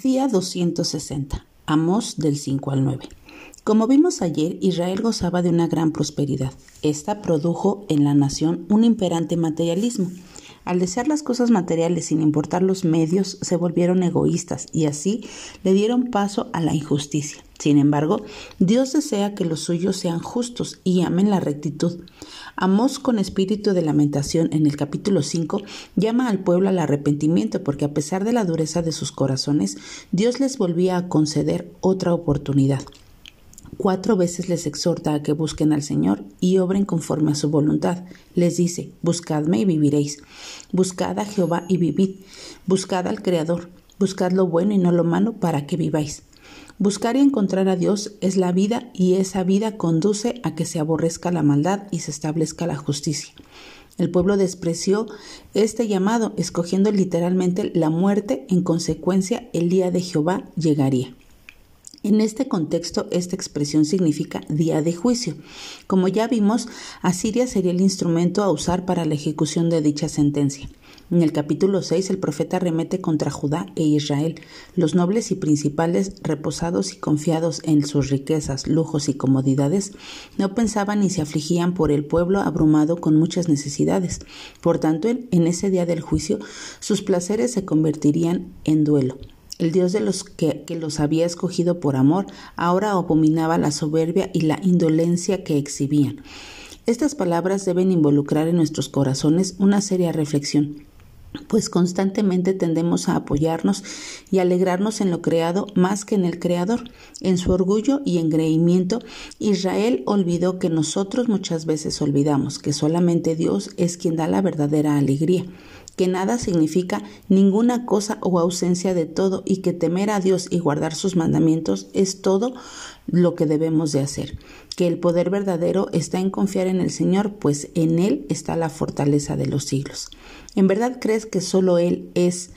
Día 260. Amos del 5 al 9. Como vimos ayer, Israel gozaba de una gran prosperidad. Esta produjo en la nación un imperante materialismo. Al desear las cosas materiales sin importar los medios, se volvieron egoístas y así le dieron paso a la injusticia. Sin embargo, Dios desea que los suyos sean justos y amen la rectitud. Amós con espíritu de lamentación en el capítulo 5 llama al pueblo al arrepentimiento porque a pesar de la dureza de sus corazones, Dios les volvía a conceder otra oportunidad. Cuatro veces les exhorta a que busquen al Señor y obren conforme a su voluntad. Les dice, buscadme y viviréis. Buscad a Jehová y vivid. Buscad al Creador. Buscad lo bueno y no lo malo para que viváis. Buscar y encontrar a Dios es la vida y esa vida conduce a que se aborrezca la maldad y se establezca la justicia. El pueblo despreció este llamado, escogiendo literalmente la muerte, en consecuencia el día de Jehová llegaría. En este contexto, esta expresión significa día de juicio. Como ya vimos, Asiria sería el instrumento a usar para la ejecución de dicha sentencia. En el capítulo 6 el profeta remete contra Judá e Israel. Los nobles y principales, reposados y confiados en sus riquezas, lujos y comodidades, no pensaban ni se afligían por el pueblo abrumado con muchas necesidades. Por tanto, en ese día del juicio, sus placeres se convertirían en duelo. El Dios de los que, los había escogido por amor ahora abominaba la soberbia y la indolencia que exhibían. Estas palabras deben involucrar en nuestros corazones una seria reflexión pues constantemente tendemos a apoyarnos y alegrarnos en lo creado más que en el Creador. En su orgullo y engreimiento, Israel olvidó que nosotros muchas veces olvidamos que solamente Dios es quien da la verdadera alegría que nada significa ninguna cosa o ausencia de todo y que temer a Dios y guardar sus mandamientos es todo lo que debemos de hacer, que el poder verdadero está en confiar en el Señor, pues en Él está la fortaleza de los siglos. ¿En verdad crees que solo Él es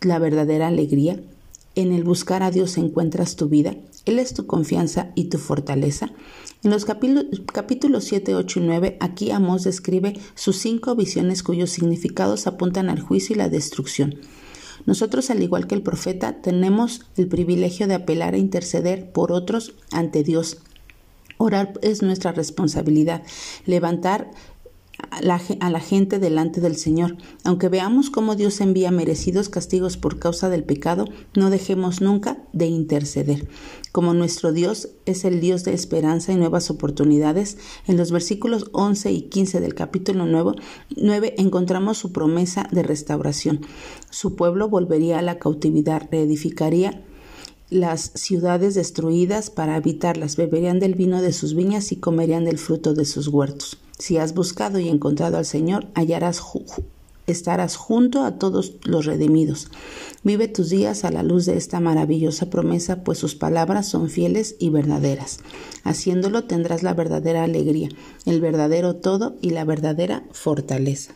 la verdadera alegría? ¿En el buscar a Dios encuentras tu vida? Él es tu confianza y tu fortaleza. En los capítulos 7, 8 y 9, aquí Amós describe sus cinco visiones cuyos significados apuntan al juicio y la destrucción. Nosotros, al igual que el profeta, tenemos el privilegio de apelar e interceder por otros ante Dios. Orar es nuestra responsabilidad. Levantar a la gente delante del Señor. Aunque veamos cómo Dios envía merecidos castigos por causa del pecado, no dejemos nunca de interceder. Como nuestro Dios es el Dios de esperanza y nuevas oportunidades, en los versículos 11 y 15 del capítulo 9, 9 encontramos su promesa de restauración. Su pueblo volvería a la cautividad, reedificaría las ciudades destruidas para habitarlas, beberían del vino de sus viñas y comerían del fruto de sus huertos. Si has buscado y encontrado al Señor, hallarás estarás junto a todos los redimidos. Vive tus días a la luz de esta maravillosa promesa, pues sus palabras son fieles y verdaderas. Haciéndolo tendrás la verdadera alegría, el verdadero todo y la verdadera fortaleza.